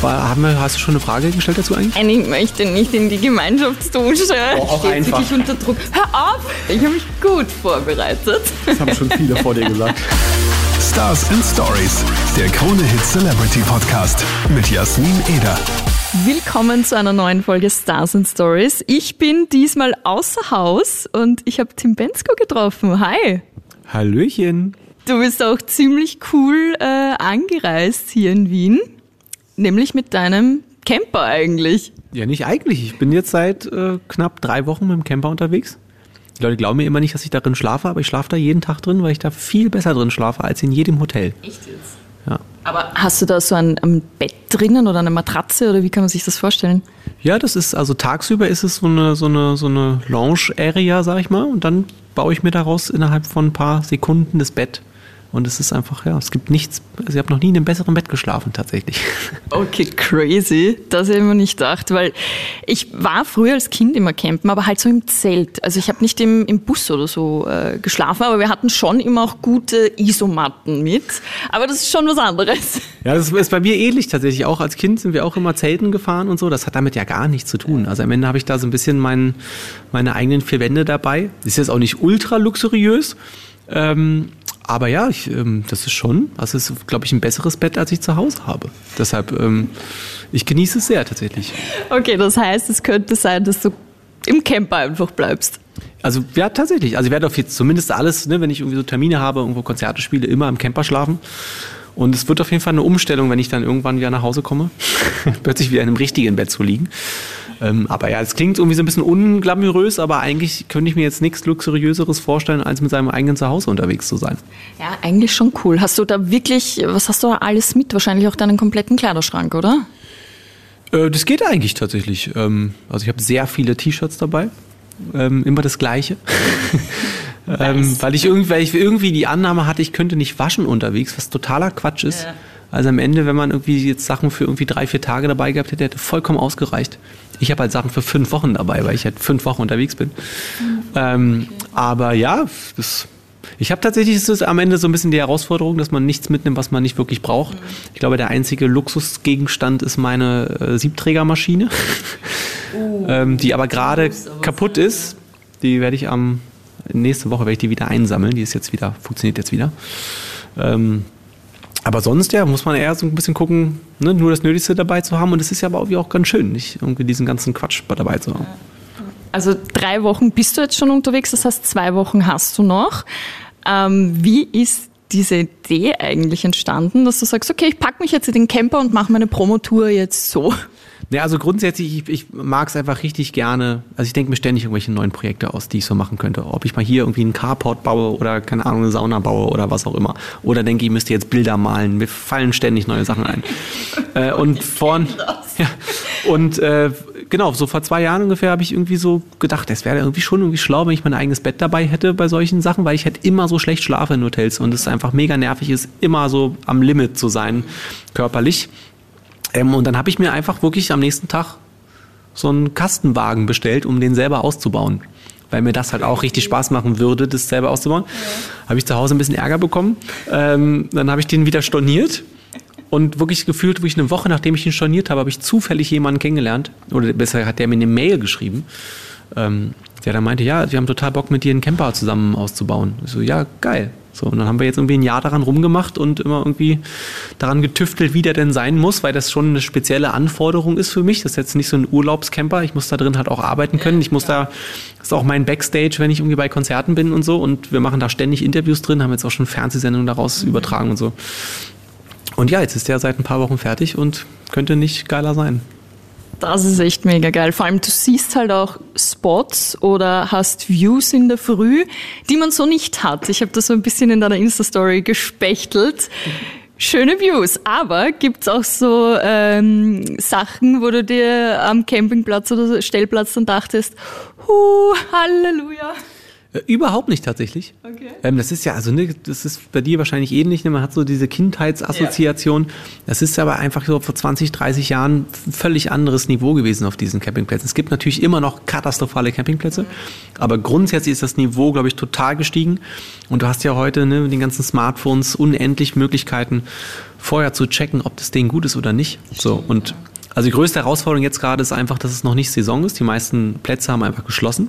War, haben wir, hast du schon eine Frage gestellt dazu eigentlich? Ich möchte nicht in die Gemeinschaftsdusche. Oh, auch Steht einfach. wirklich unter Druck. Hör auf! Ich habe mich gut vorbereitet. Das haben schon viele vor dir gesagt. Stars and Stories, der Krone Hit Celebrity Podcast mit Jasmin Eder. Willkommen zu einer neuen Folge Stars and Stories. Ich bin diesmal außer Haus und ich habe Tim Bensko getroffen. Hi! Hallöchen. Du bist auch ziemlich cool äh, angereist hier in Wien. Nämlich mit deinem Camper eigentlich. Ja, nicht eigentlich. Ich bin jetzt seit äh, knapp drei Wochen mit dem Camper unterwegs. Die Leute glauben mir immer nicht, dass ich darin schlafe, aber ich schlafe da jeden Tag drin, weil ich da viel besser drin schlafe als in jedem Hotel. Echt jetzt? Ja. Aber hast du da so ein, ein Bett drinnen oder eine Matratze oder wie kann man sich das vorstellen? Ja, das ist, also tagsüber ist es so eine, so eine, so eine Lounge-Area, sag ich mal, und dann baue ich mir daraus innerhalb von ein paar Sekunden das Bett. Und es ist einfach, ja, es gibt nichts, also ich habe noch nie in einem besseren Bett geschlafen, tatsächlich. Okay, crazy. Das hätte ich mir nicht gedacht, weil ich war früher als Kind immer campen, aber halt so im Zelt. Also ich habe nicht im, im Bus oder so äh, geschlafen, aber wir hatten schon immer auch gute Isomatten mit. Aber das ist schon was anderes. Ja, das ist bei mir ähnlich tatsächlich. Auch als Kind sind wir auch immer Zelten gefahren und so. Das hat damit ja gar nichts zu tun. Also am Ende habe ich da so ein bisschen mein, meine eigenen vier Wände dabei. Ist jetzt auch nicht ultra luxuriös. Ähm, aber ja, ich, ähm, das ist schon, das ist, glaube ich, ein besseres Bett, als ich zu Hause habe. Deshalb, ähm, ich genieße es sehr tatsächlich. Okay, das heißt, es könnte sein, dass du im Camper einfach bleibst. Also ja, tatsächlich. Also ich werde auf jetzt zumindest alles, ne, wenn ich irgendwie so Termine habe, irgendwo Konzerte spiele, immer im Camper schlafen. Und es wird auf jeden Fall eine Umstellung, wenn ich dann irgendwann wieder nach Hause komme, plötzlich wieder in einem richtigen Bett zu liegen. Ähm, aber ja, es klingt irgendwie so ein bisschen unglamourös, aber eigentlich könnte ich mir jetzt nichts Luxuriöseres vorstellen, als mit seinem eigenen Zuhause unterwegs zu sein. Ja, eigentlich schon cool. Hast du da wirklich, was hast du da alles mit? Wahrscheinlich auch deinen kompletten Kleiderschrank, oder? Äh, das geht eigentlich tatsächlich. Ähm, also ich habe sehr viele T-Shirts dabei. Ähm, immer das gleiche. ähm, weil, ich irgendwie, weil ich irgendwie die Annahme hatte, ich könnte nicht waschen unterwegs, was totaler Quatsch ist. Ja. Also am Ende, wenn man irgendwie jetzt Sachen für irgendwie drei, vier Tage dabei gehabt hätte, hätte vollkommen ausgereicht. Ich habe halt Sachen für fünf Wochen dabei, weil ich halt fünf Wochen unterwegs bin. Ähm, aber ja, das, ich habe tatsächlich ist es am Ende so ein bisschen die Herausforderung, dass man nichts mitnimmt, was man nicht wirklich braucht. Ich glaube, der einzige Luxusgegenstand ist meine äh, Siebträgermaschine, ähm, die aber gerade kaputt ist. Die werde ich am nächste Woche werde ich die wieder einsammeln. Die ist jetzt wieder funktioniert jetzt wieder. Ähm, aber sonst ja, muss man eher so ein bisschen gucken, ne, nur das Nötigste dabei zu haben. Und es ist ja aber irgendwie auch ganz schön, nicht irgendwie diesen ganzen Quatsch dabei zu haben. Also drei Wochen bist du jetzt schon unterwegs, das heißt zwei Wochen hast du noch. Ähm, wie ist diese Idee eigentlich entstanden, dass du sagst, okay, ich packe mich jetzt in den Camper und mache meine Promotour jetzt so? Ja, also grundsätzlich, ich, ich mag es einfach richtig gerne. Also ich denke mir ständig irgendwelche neuen Projekte aus, die ich so machen könnte. Ob ich mal hier irgendwie einen Carport baue oder keine Ahnung, eine Sauna baue oder was auch immer. Oder denke, ich müsste jetzt Bilder malen. Mir fallen ständig neue Sachen ein. äh, und vorn, ja, und äh, genau, so vor zwei Jahren ungefähr habe ich irgendwie so gedacht, es wäre irgendwie schon irgendwie schlau, wenn ich mein eigenes Bett dabei hätte bei solchen Sachen, weil ich halt immer so schlecht schlafe in Hotels und es einfach mega nervig ist, immer so am Limit zu sein, körperlich. Ähm, und dann habe ich mir einfach wirklich am nächsten Tag so einen Kastenwagen bestellt, um den selber auszubauen. Weil mir das halt auch richtig Spaß machen würde, das selber auszubauen. Habe ich zu Hause ein bisschen Ärger bekommen. Ähm, dann habe ich den wieder storniert. Und wirklich gefühlt, wirklich eine Woche nachdem ich ihn storniert habe, habe ich zufällig jemanden kennengelernt. Oder besser hat der mir eine Mail geschrieben. Ähm, der dann meinte, ja, wir haben total Bock mit dir einen Camper zusammen auszubauen. Ich so, ja, geil. So, und dann haben wir jetzt irgendwie ein Jahr daran rumgemacht und immer irgendwie daran getüftelt, wie der denn sein muss, weil das schon eine spezielle Anforderung ist für mich. Das ist jetzt nicht so ein Urlaubscamper. Ich muss da drin halt auch arbeiten können. Ich muss da, das ist auch mein Backstage, wenn ich irgendwie bei Konzerten bin und so. Und wir machen da ständig Interviews drin, haben jetzt auch schon Fernsehsendungen daraus übertragen und so. Und ja, jetzt ist der seit ein paar Wochen fertig und könnte nicht geiler sein. Das ist echt mega geil. Vor allem, du siehst halt auch Spots oder hast Views in der Früh, die man so nicht hat. Ich habe das so ein bisschen in deiner Insta-Story gespechtelt. Schöne Views, aber gibt's auch so ähm, Sachen, wo du dir am Campingplatz oder Stellplatz dann dachtest, hu, Halleluja. Äh, Überhaupt nicht tatsächlich. Okay. Ähm, das ist ja, also ne, das ist bei dir wahrscheinlich ähnlich. Ne? Man hat so diese Kindheitsassoziation. Das ist aber einfach so vor 20, 30 Jahren völlig anderes Niveau gewesen auf diesen Campingplätzen. Es gibt natürlich immer noch katastrophale Campingplätze, aber grundsätzlich ist das Niveau, glaube ich, total gestiegen. Und du hast ja heute ne, mit den ganzen Smartphones unendlich Möglichkeiten, vorher zu checken, ob das Ding gut ist oder nicht. So und also die größte Herausforderung jetzt gerade ist einfach, dass es noch nicht Saison ist. Die meisten Plätze haben einfach geschlossen.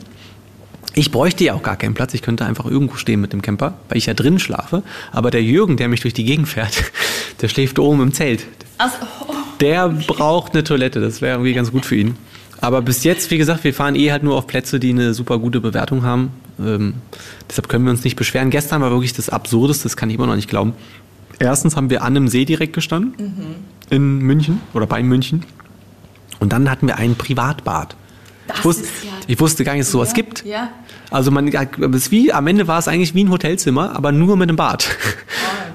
Ich bräuchte ja auch gar keinen Platz. Ich könnte einfach irgendwo stehen mit dem Camper, weil ich ja drin schlafe. Aber der Jürgen, der mich durch die Gegend fährt, der schläft oben im Zelt. Also, oh, Der braucht eine Toilette. Das wäre irgendwie ganz gut für ihn. Aber bis jetzt, wie gesagt, wir fahren eh halt nur auf Plätze, die eine super gute Bewertung haben. Ähm, deshalb können wir uns nicht beschweren. Gestern war wirklich das Absurdeste, das kann ich immer noch nicht glauben. Erstens haben wir an einem See direkt gestanden in München oder bei München. Und dann hatten wir ein Privatbad. Das ich, wusste, ist ja- ich wusste gar nicht, dass es sowas gibt. ja. Also man, ja, es ist wie, am Ende war es eigentlich wie ein Hotelzimmer, aber nur mit einem Bad.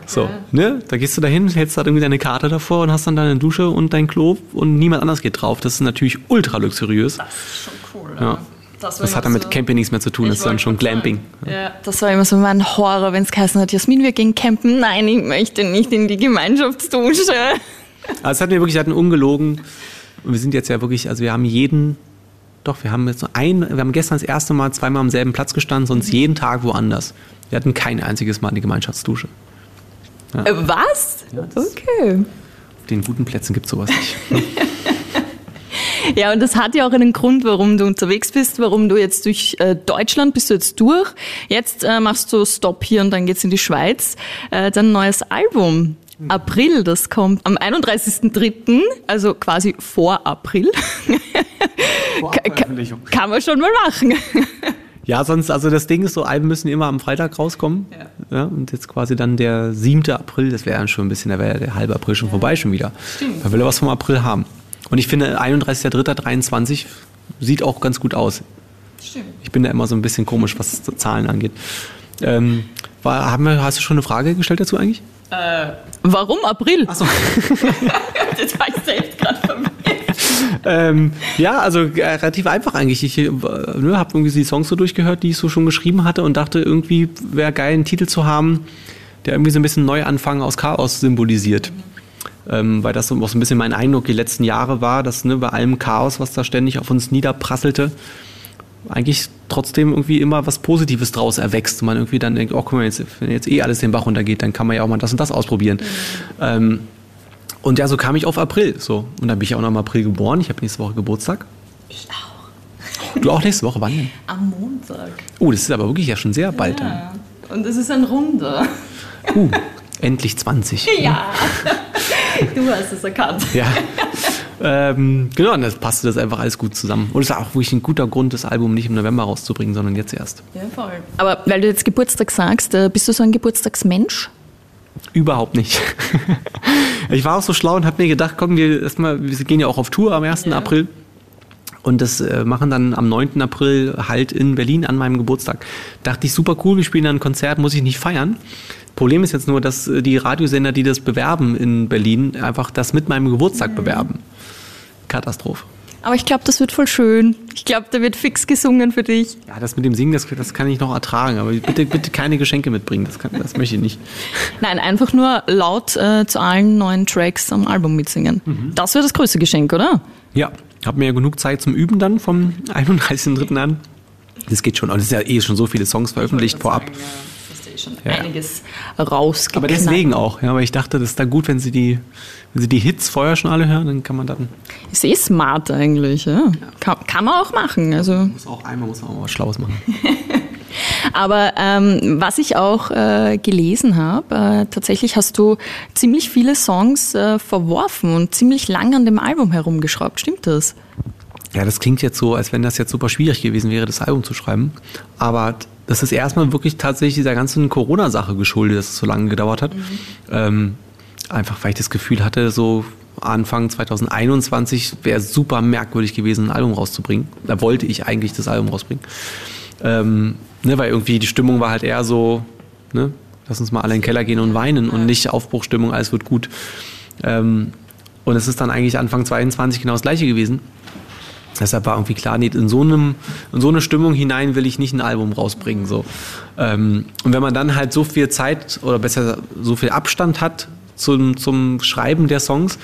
So, ne? Da gehst du dahin, hältst da irgendwie deine Karte davor und hast dann deine Dusche und dein Klo und niemand anders geht drauf. Das ist natürlich ultra luxuriös. Das ist schon cool. Ja. Das, Das hat dann mit so- Camping nichts mehr zu tun, das ist dann schon Glamping. Ja, das war immer so mein Horror, wenn es geheißen hat, Jasmin, wir gehen campen. Nein, ich möchte nicht in die Gemeinschaftsdusche. Also es hat mir wirklich, wir hatten ungelogen. Und wir sind jetzt ja wirklich, also wir haben jeden, doch, wir haben jetzt so ein, wir haben gestern das erste Mal zweimal am selben Platz gestanden, sonst Mhm. jeden Tag woanders. Wir hatten kein einziges Mal eine Gemeinschaftsdusche. Äh, Was? das- Okay. Auf den guten Plätzen gibt es sowas nicht. Ja, und das hat ja auch einen Grund, warum du unterwegs bist, warum du jetzt durch äh, Deutschland bist du jetzt durch. Jetzt äh, machst du Stopp hier und dann geht's in die Schweiz. Äh, dein neues Album. April, das kommt am 31.03., also quasi vor April. Vorabveröffentlichung. Kann man schon mal machen. Ja, sonst, also das Ding ist so, Alben müssen immer am Freitag rauskommen. Ja. und jetzt quasi dann der 7. April, das wäre dann schon ein bisschen, da wäre der halbe April schon vorbei schon wieder. Da will er was vom April haben. Und ich finde, 31.03.23 sieht auch ganz gut aus. Stimmt. Ich bin da immer so ein bisschen komisch, was Zahlen angeht. Ähm, war, haben wir, hast du schon eine Frage gestellt dazu eigentlich? Warum April? Achso. Das war ich selbst gerade verwirrt. ähm, ja, also äh, relativ einfach eigentlich. Ich äh, ne, habe irgendwie die Songs so durchgehört, die ich so schon geschrieben hatte und dachte, irgendwie wäre geil, einen Titel zu haben, der irgendwie so ein bisschen Neuanfang aus Chaos symbolisiert. Ähm, weil das so auch so ein bisschen mein Eindruck die letzten Jahre war, dass ne, bei allem Chaos, was da ständig auf uns niederprasselte, eigentlich trotzdem irgendwie immer was Positives draus erwächst. Und man irgendwie dann denkt, oh, guck mal, jetzt, wenn jetzt eh alles den Bach runtergeht, dann kann man ja auch mal das und das ausprobieren. Ähm, und ja, so kam ich auf April. So. Und dann bin ich auch noch im April geboren. Ich habe nächste Woche Geburtstag. Ich auch. Du auch nächste Woche? Wann denn? Am Montag. Oh, das ist aber wirklich ja schon sehr bald. Ja. Und es ist ein Runder. Uh, endlich 20. Ja. Du hast es erkannt. Ja. Ähm, genau, und das passte das einfach alles gut zusammen. Und es war auch wirklich ein guter Grund, das Album nicht im November rauszubringen, sondern jetzt erst. Ja, voll. Aber weil du jetzt Geburtstag sagst, äh, bist du so ein Geburtstagsmensch? Überhaupt nicht. ich war auch so schlau und habe mir gedacht, komm, wir erstmal, wir gehen ja auch auf Tour am 1. Ja. April. Und das äh, machen dann am 9. April halt in Berlin an meinem Geburtstag. Dachte ich, super cool, wir spielen dann ein Konzert, muss ich nicht feiern. Problem ist jetzt nur, dass äh, die Radiosender, die das bewerben in Berlin, einfach das mit meinem Geburtstag bewerben. Katastrophe. Aber ich glaube, das wird voll schön. Ich glaube, da wird fix gesungen für dich. Ja, das mit dem Singen, das, das kann ich noch ertragen, aber bitte, bitte keine Geschenke mitbringen, das, kann, das möchte ich nicht. Nein, einfach nur laut äh, zu allen neuen Tracks am Album mitsingen. Das wäre das größte Geschenk, oder? Ja, habe mir ja genug Zeit zum Üben dann vom 31.3. an. Das geht schon, und es ist ja eh schon so viele Songs veröffentlicht vorab. Schon Ja. einiges rausgeknallt. Aber deswegen auch, ja, weil ich dachte, das ist dann gut, wenn sie die, wenn sie die Hits vorher schon alle hören, dann kann man dann. Ist eh smart eigentlich, ja. Kann, kann man auch machen. Also. Muss auch einmal muss man auch was Schlaues machen. Aber ähm, was ich auch äh, gelesen habe, äh, tatsächlich hast du ziemlich viele Songs äh, verworfen und ziemlich lang an dem Album herumgeschraubt. Stimmt das? Ja, das klingt jetzt so, als wenn das jetzt super schwierig gewesen wäre, das Album zu schreiben. Aber das ist erstmal wirklich tatsächlich dieser ganzen Corona-Sache geschuldet, dass es so lange gedauert hat. Ähm, einfach weil ich das Gefühl hatte, so Anfang 2021 wäre super merkwürdig gewesen, ein Album rauszubringen. Da wollte ich eigentlich das Album rausbringen. Ähm, ne, weil irgendwie die Stimmung war halt eher so, ne, lass uns mal alle in den Keller gehen und weinen und nicht Aufbruchstimmung, alles wird gut. Ähm, und es ist dann eigentlich Anfang 22 genau das gleiche gewesen. Deshalb war irgendwie klar, nee, in so, einem, in so eine Stimmung hinein will ich nicht ein Album rausbringen. So. Ähm, und wenn man dann halt so viel Zeit oder besser so viel Abstand hat zum, zum Schreiben der Songs,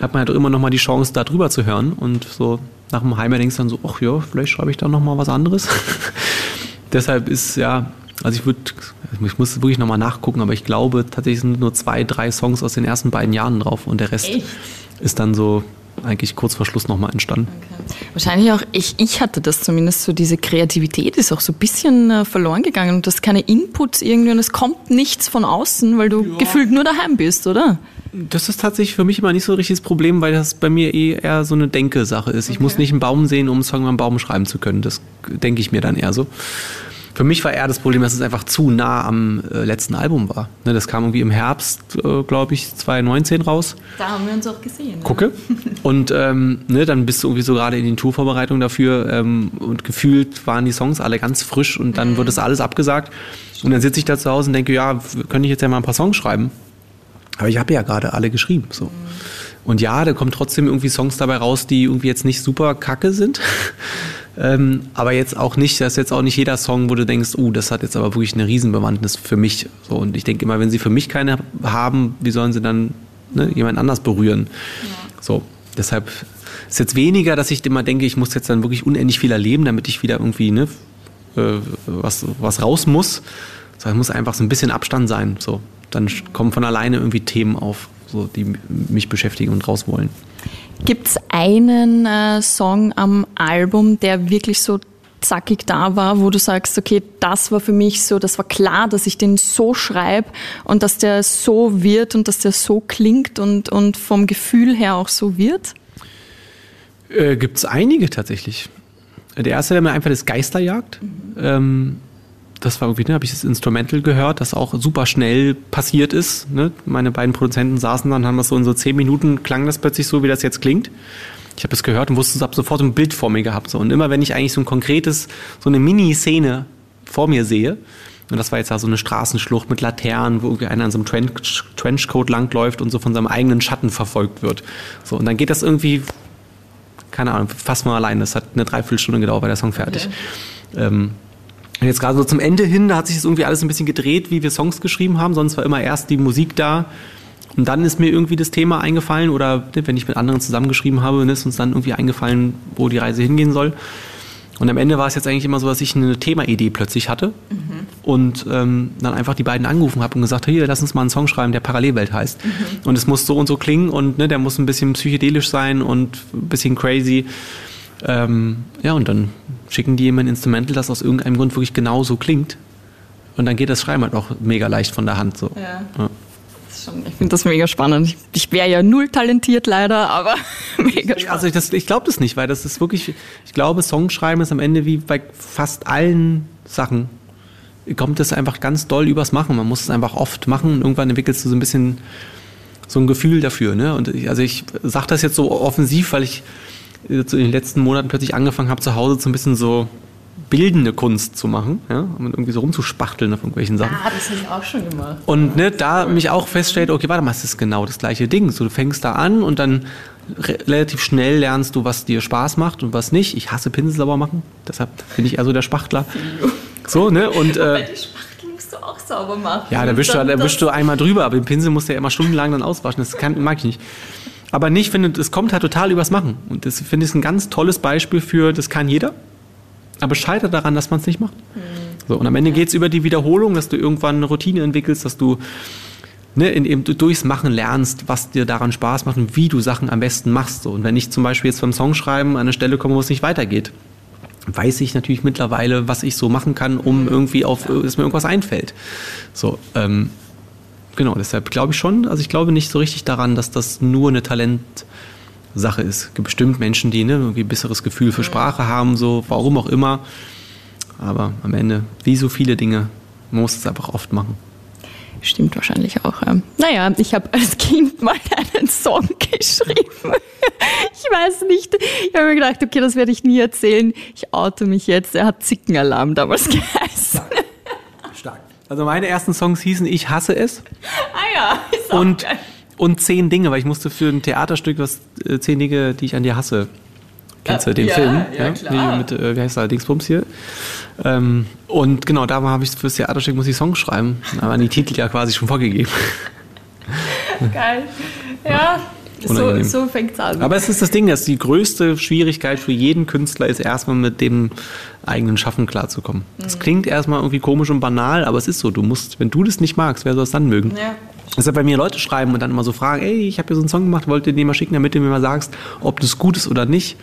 hat man halt immer noch mal die Chance, da drüber zu hören. Und so nach dem Heimer denkst du dann so, ach ja, vielleicht schreibe ich da noch mal was anderes. Deshalb ist ja, also ich würde, ich muss wirklich noch mal nachgucken, aber ich glaube tatsächlich sind nur zwei, drei Songs aus den ersten beiden Jahren drauf und der Rest Echt? ist dann so eigentlich kurz vor Schluss noch mal entstanden. Wahrscheinlich auch, ich, ich hatte das zumindest, so diese Kreativität ist auch so ein bisschen äh, verloren gegangen und du hast keine Inputs irgendwie und es kommt nichts von außen, weil du gefühlt nur daheim bist, oder? Das ist tatsächlich für mich immer nicht so ein richtiges Problem, weil das bei mir eh eher so eine Denke-Sache ist. Ich muss nicht einen Baum sehen, um einen Song über einen Baum schreiben zu können. Das denke ich mir dann eher so. Für mich war eher das Problem, dass es einfach zu nah am äh, letzten Album war. Ne, das kam irgendwie im Herbst, äh, glaube ich, 2019 raus. Da haben wir uns auch gesehen. Gucke. Und ähm, ne, dann bist du irgendwie so gerade in den Tourvorbereitungen dafür ähm, und gefühlt waren die Songs alle ganz frisch und dann wird das alles abgesagt. Und dann sitze ich da zu Hause und denke, ja, könnte ich jetzt ja mal ein paar Songs schreiben. Aber ich habe ja gerade alle geschrieben. So. Und ja, da kommen trotzdem irgendwie Songs dabei raus, die irgendwie jetzt nicht super kacke sind. Ähm, aber jetzt auch nicht, das ist jetzt auch nicht jeder Song, wo du denkst, uh, das hat jetzt aber wirklich eine Riesenbewandtnis für mich. So, und ich denke immer, wenn sie für mich keine haben, wie sollen sie dann ne, jemand anders berühren? So, deshalb ist jetzt weniger, dass ich immer denke, ich muss jetzt dann wirklich unendlich viel erleben, damit ich wieder irgendwie ne, äh, was, was raus muss. Sondern muss einfach so ein bisschen Abstand sein. So, dann kommen von alleine irgendwie Themen auf, so, die mich beschäftigen und raus wollen. Gibt es einen äh, Song am Album, der wirklich so zackig da war, wo du sagst, okay, das war für mich so, das war klar, dass ich den so schreibe und dass der so wird und dass der so klingt und, und vom Gefühl her auch so wird? Äh, Gibt es einige tatsächlich. Der erste, der mir einfach das Geisterjagd. Ähm, das war irgendwie, ne, habe ich das Instrumental gehört, das auch super schnell passiert ist. Ne? Meine beiden Produzenten saßen dann, haben das so in so zehn Minuten, klang das plötzlich so, wie das jetzt klingt. Ich habe das gehört und wusste, habe sofort ein Bild vor mir gehabt. So. Und immer wenn ich eigentlich so ein konkretes, so eine Mini-Szene vor mir sehe, und das war jetzt da so eine Straßenschlucht mit Laternen, wo irgendwie einer in so einem Trench Trenchcoat langläuft und so von seinem eigenen Schatten verfolgt wird. So, und dann geht das irgendwie keine Ahnung, fast mal allein. Das hat eine Dreiviertelstunde gedauert, war der Song fertig. Ähm, und jetzt gerade so zum Ende hin, da hat sich das irgendwie alles ein bisschen gedreht, wie wir Songs geschrieben haben. Sonst war immer erst die Musik da und dann ist mir irgendwie das Thema eingefallen oder wenn ich mit anderen zusammengeschrieben habe, ist uns dann irgendwie eingefallen, wo die Reise hingehen soll. Und am Ende war es jetzt eigentlich immer so, dass ich eine Themaidee plötzlich hatte und ähm, dann einfach die beiden angerufen habe und gesagt, hier, lass uns mal einen Song schreiben, der Parallelwelt heißt. Und es muss so und so klingen und ne, der muss ein bisschen psychedelisch sein und ein bisschen crazy. Ähm, ja, und dann schicken die ihm ein Instrumental, das aus irgendeinem Grund wirklich genau so klingt. Und dann geht das Schreiben halt auch mega leicht von der Hand. So. Ja. Ja. Das Ich finde das mega spannend. Ich, ich wäre ja null talentiert leider, aber mega spannend. Also ich, das- ich glaube das nicht, weil das ist wirklich, ich glaube, Songschreiben ist am Ende wie bei fast allen Sachen, kommt es einfach ganz doll übers Machen. Man muss es einfach oft machen und irgendwann entwickelst du so ein bisschen so ein Gefühl dafür. Ne? Und ich, also ich sage das jetzt so offensiv, weil ich in den letzten Monaten plötzlich angefangen habe, zu Hause so ein bisschen so bildende Kunst zu machen, ja, und irgendwie so rumzuspachteln auf irgendwelchen Sachen. Ah, das habe ich auch schon gemacht. Und ne, da mich auch feststellt, okay, warte mal, es ist genau das gleiche Ding. So, du fängst da an und dann re relativ schnell lernst du, was dir Spaß macht und was nicht. Ich hasse Pinsel sauber machen, deshalb bin ich eher so der Spachtler. So, ne? Und äh, auch sauber machen. ja, da wischst, du, da wischst du einmal drüber, aber den Pinsel musst du ja immer stundenlang dann auswaschen. Das kann, mag ich nicht. Aber nicht, finde, es kommt halt total übers Machen. Und das finde ich ein ganz tolles Beispiel für, das kann jeder, aber scheitert daran, dass man es nicht macht. So, und am Ende geht es über die Wiederholung, dass du irgendwann eine Routine entwickelst, dass du ne, in, eben durchs Machen lernst, was dir daran Spaß macht und wie du Sachen am besten machst. So. Und wenn ich zum Beispiel jetzt beim Songschreiben an eine Stelle komme, wo es nicht weitergeht, weiß ich natürlich mittlerweile, was ich so machen kann, um irgendwie auf, dass mir irgendwas einfällt. So, ähm, genau, deshalb glaube ich schon, also ich glaube nicht so richtig daran, dass das nur eine Talentsache ist. Es gibt bestimmt Menschen, die ne, irgendwie ein besseres Gefühl für Sprache haben, so, warum auch immer. Aber am Ende, wie so viele Dinge, man muss es einfach oft machen. Stimmt wahrscheinlich auch. Ja. Naja, ich habe als Kind mal einen Song geschrieben. Ich weiß nicht. Ich habe mir gedacht, okay, das werde ich nie erzählen. Ich oute mich jetzt. Er hat Zickenalarm damals geheißen. Also meine ersten Songs hießen Ich hasse es Ah ja, ist auch und, geil. und zehn Dinge, weil ich musste für ein Theaterstück was äh, zehn Dinge, die ich an dir hasse, Kennst du den Ja, Film? ja, klar. Mit, äh, wie heißt der, Dingsbums hier? Ähm, und genau, da habe ich fürs Theaterstück muss ich Songs schreiben. Da waren die Titel ja quasi schon vorgegeben. Geil. Ja, so, Unangenehm. so fängt's an. Aber es ist das Ding, dass die größte Schwierigkeit für jeden Künstler ist, erstmal mit dem eigenen Schaffen klarzukommen. Mhm. Das klingt erstmal irgendwie komisch und banal, aber es ist so. Du musst, wenn du das nicht magst, wer soll es dann mögen? ja. Deshalb bei mir Leute schreiben und dann immer so fragen, ey, ich habe hier so einen Song gemacht, wollt ihr den mal schicken, damit du mir mal sagst, ob das gut ist oder nicht.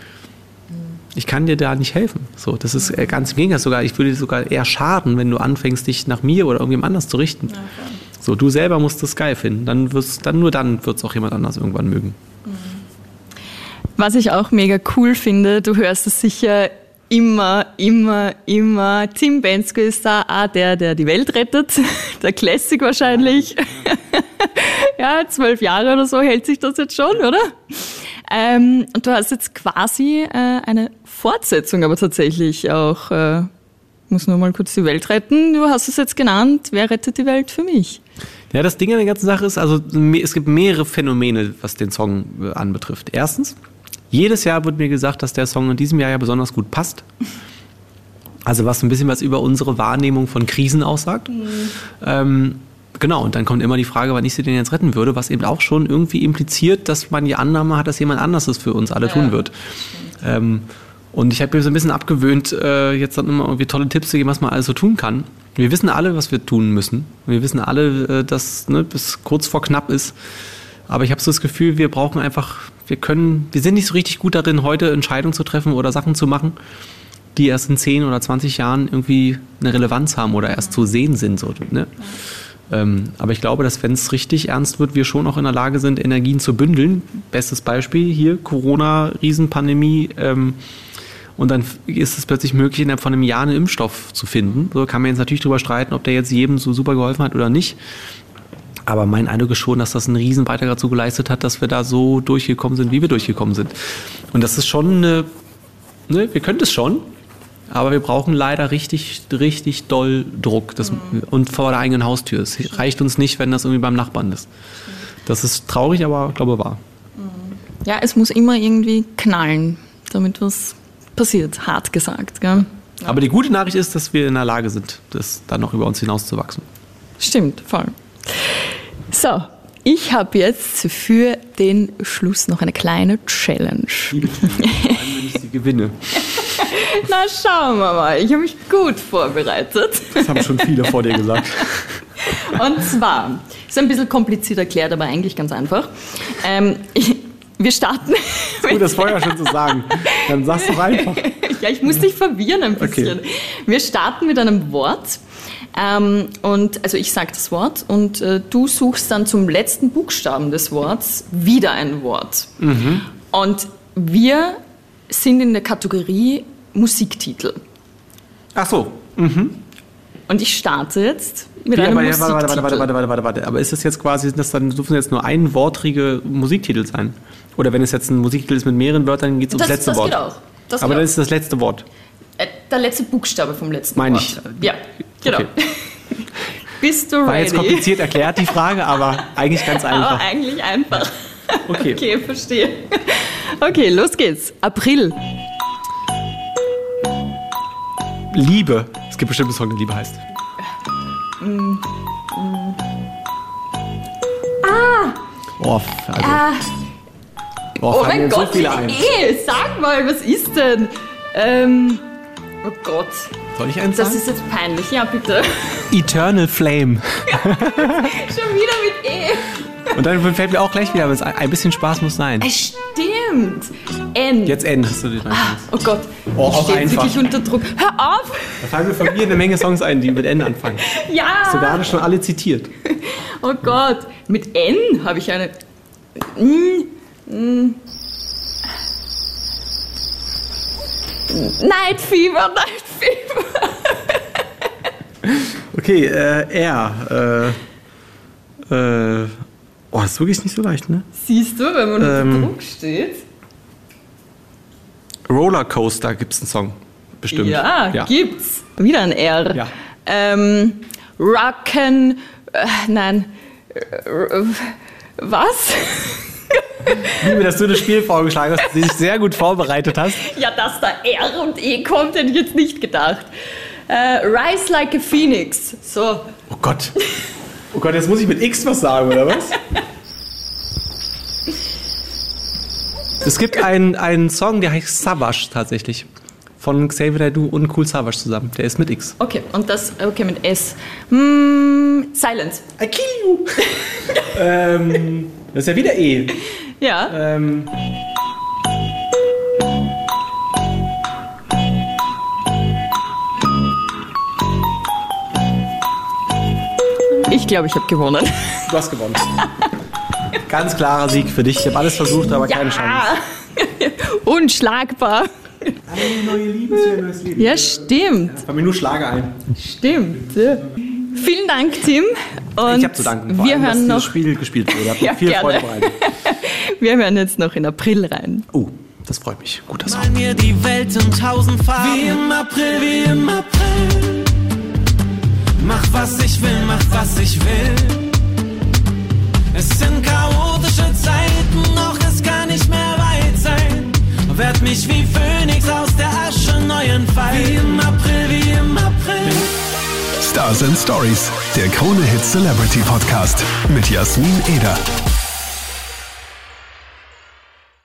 Ich kann dir da nicht helfen. So, das ist äh, ganz im Gegenteil sogar. Ich würde dir sogar eher schaden, wenn du anfängst, dich nach mir oder irgendjemand anders zu richten. So, du selber musst das geil finden. Dann wirst, dann nur dann wird es auch jemand anders irgendwann mögen. Was ich auch mega cool finde, du hörst es sicher immer, immer, immer. Tim Bensko ist da, ah, der, der die Welt rettet. Der Classic wahrscheinlich. ja, zwölf Jahre oder so hält sich das jetzt schon, oder? Ähm, und du hast jetzt quasi äh, eine Fortsetzung, aber tatsächlich auch, äh, muss nur mal kurz die Welt retten. Du hast es jetzt genannt. Wer rettet die Welt für mich? Ja, das Ding an der ganzen Sache ist, also es gibt mehrere Phänomene, was den Song äh, anbetrifft. Erstens, jedes Jahr wird mir gesagt, dass der Song in diesem Jahr ja besonders gut passt. Also was ein bisschen was über unsere Wahrnehmung von Krisen aussagt. Ähm, genau, und dann kommt immer die Frage, wann ich sie denn jetzt retten würde, was eben auch schon irgendwie impliziert, dass man die Annahme hat, dass jemand anders es für uns alle tun wird. Ähm, und ich habe mir so ein bisschen abgewöhnt, äh, jetzt dann immer irgendwie tolle Tipps zu geben, was man alles so tun kann. Wir wissen alle, was wir tun müssen. Wir wissen alle, äh, dass ne, bis kurz vor knapp ist. Aber ich habe so das Gefühl, wir brauchen einfach, wir können, wir sind nicht so richtig gut darin, heute Entscheidungen zu treffen oder Sachen zu machen, die erst in 10 oder 20 Jahren irgendwie eine Relevanz haben oder erst zu sehen sind. So, ne? Ähm, aber ich glaube, dass wenn es richtig ernst wird, wir schon auch in der Lage sind, Energien zu bündeln. Bestes Beispiel hier, Corona, Riesenpandemie. Ähm, und dann ist es plötzlich möglich, innerhalb von einem Jahr einen Impfstoff zu finden. So kann man jetzt natürlich darüber streiten, ob der jetzt jedem so super geholfen hat oder nicht. Aber mein Eindruck ist schon, dass das einen riesen Beitrag dazu geleistet hat, dass wir da so durchgekommen sind, wie wir durchgekommen sind. Und das ist schon eine, ne, wir können es schon, aber wir brauchen leider richtig, richtig doll Druck das, und vor der eigenen Haustür. Es reicht uns nicht, wenn das irgendwie beim Nachbarn ist. Das ist traurig, aber glaube wahr. Ja, es muss immer irgendwie knallen, damit was passiert, hart gesagt. Gell? Aber die gute Nachricht ist, dass wir in der Lage sind, das dann noch über uns hinauszuwachsen. Stimmt, voll. So, ich habe jetzt für den Schluss noch eine kleine Challenge. Allem, wenn ich sie gewinne. Na, schauen wir mal. Ich habe mich gut vorbereitet. Das haben schon viele vor dir gesagt. Und zwar, ist ein bisschen kompliziert erklärt, aber eigentlich ganz einfach. Ähm, wir starten. Gut, das vorher schon zu sagen. Dann sag's doch einfach. ja, ich muss dich verwirren ein bisschen. Okay. Wir starten mit einem Wort. Ähm, und also ich sage das Wort und äh, du suchst dann zum letzten Buchstaben des Worts wieder ein Wort. Mhm. Und wir sind in der Kategorie Musiktitel. Ach so. Und ich starte jetzt mit Ja, aber, ja, warte, warte, warte, warte, warte, warte, warte. Aber ist das jetzt quasi, sind das dann dürfen jetzt nur einwortrige Musiktitel sein? Oder wenn es jetzt ein Musiktitel ist mit mehreren Wörtern, geht es ums Das, letzte das Wort. geht auch. Das aber geht dann auch. ist das letzte Wort. Äh, der letzte Buchstabe vom letzten Meine Wort. ich. Ja, genau. Okay. Bist du War ready? jetzt kompliziert erklärt, die Frage, aber eigentlich ganz Aber einfach. eigentlich einfach. Okay. Okay, verstehe. Okay, los geht's. April. Liebe. Es gibt bestimmt einen Song, der Liebe heißt. Ah! Oh, also, Ah, oh, oh mein Gott, so viele ein. eh, sag mal, was ist denn? Ähm, oh Gott, Soll ich eins das sagen? ist jetzt peinlich. Ja, bitte. Eternal Flame. Schon wieder mit E. Und dann fällt mir auch gleich wieder, was, ein bisschen Spaß muss sein. Es stimmt. N. Jetzt N hast du die Ah, oh Gott, Oh, ich stehe wirklich unter Druck. Hör auf! Da fallen mir von mir eine Menge Songs ein, die mit N anfangen. Ja! Gerade schon alle zitiert. Oh Gott, mit N habe ich eine. Night Fever, Night Fever. Okay, äh, R. Äh, äh, oh, das ist wirklich nicht so leicht, ne? Siehst du, wenn man unter Ähm. Druck steht? Rollercoaster gibt's einen Song. Bestimmt. Ja, ja. gibt's. Wieder ein R. Ja. Ähm, Rocken. Äh, nein. Äh, äh, was? liebe, dass du das Spiel vorgeschlagen hast, das dich sehr gut vorbereitet hast. Ja, dass da R und E kommt, hätte ich jetzt nicht gedacht. Äh, Rise like a Phoenix. So. Oh Gott. Oh Gott, jetzt muss ich mit X was sagen, oder was? Es gibt einen, einen Song, der heißt Savage tatsächlich. Von Xavier Naidoo und Cool Savage zusammen. Der ist mit X. Okay, und das, okay, mit S. Mm, Silence. I kill you! ähm, das ist ja wieder E. Ja. Ähm, Ich glaube, ich habe gewonnen. du hast gewonnen. Ganz klarer Sieg für dich. Ich habe alles versucht, aber keine Chance. Unschlagbar. Eine neue Liebe ist ja ein neues Leben. Ja, stimmt. Fällt mir nur Schlager ein. Stimmt. Ja. Vielen Dank, Tim. Und ich habe zu danken, vor wir allem, dass hören dieses noch, Spiel gespielt wurde. Mir Ja, viel gerne. Freude bereitet. wir hören jetzt noch in April rein. Oh, das freut mich. Guter Song. Mal mir die Welt in tausend Farben. Wie im April, wie im April. Mach was ich will, mach was ich will. Es sind Werd mich wie Phönix aus der Asche neu entfalten. Wie im April, wie im April. Stars and Stories, der Krone Hit Celebrity Podcast mit Jasmin Eder.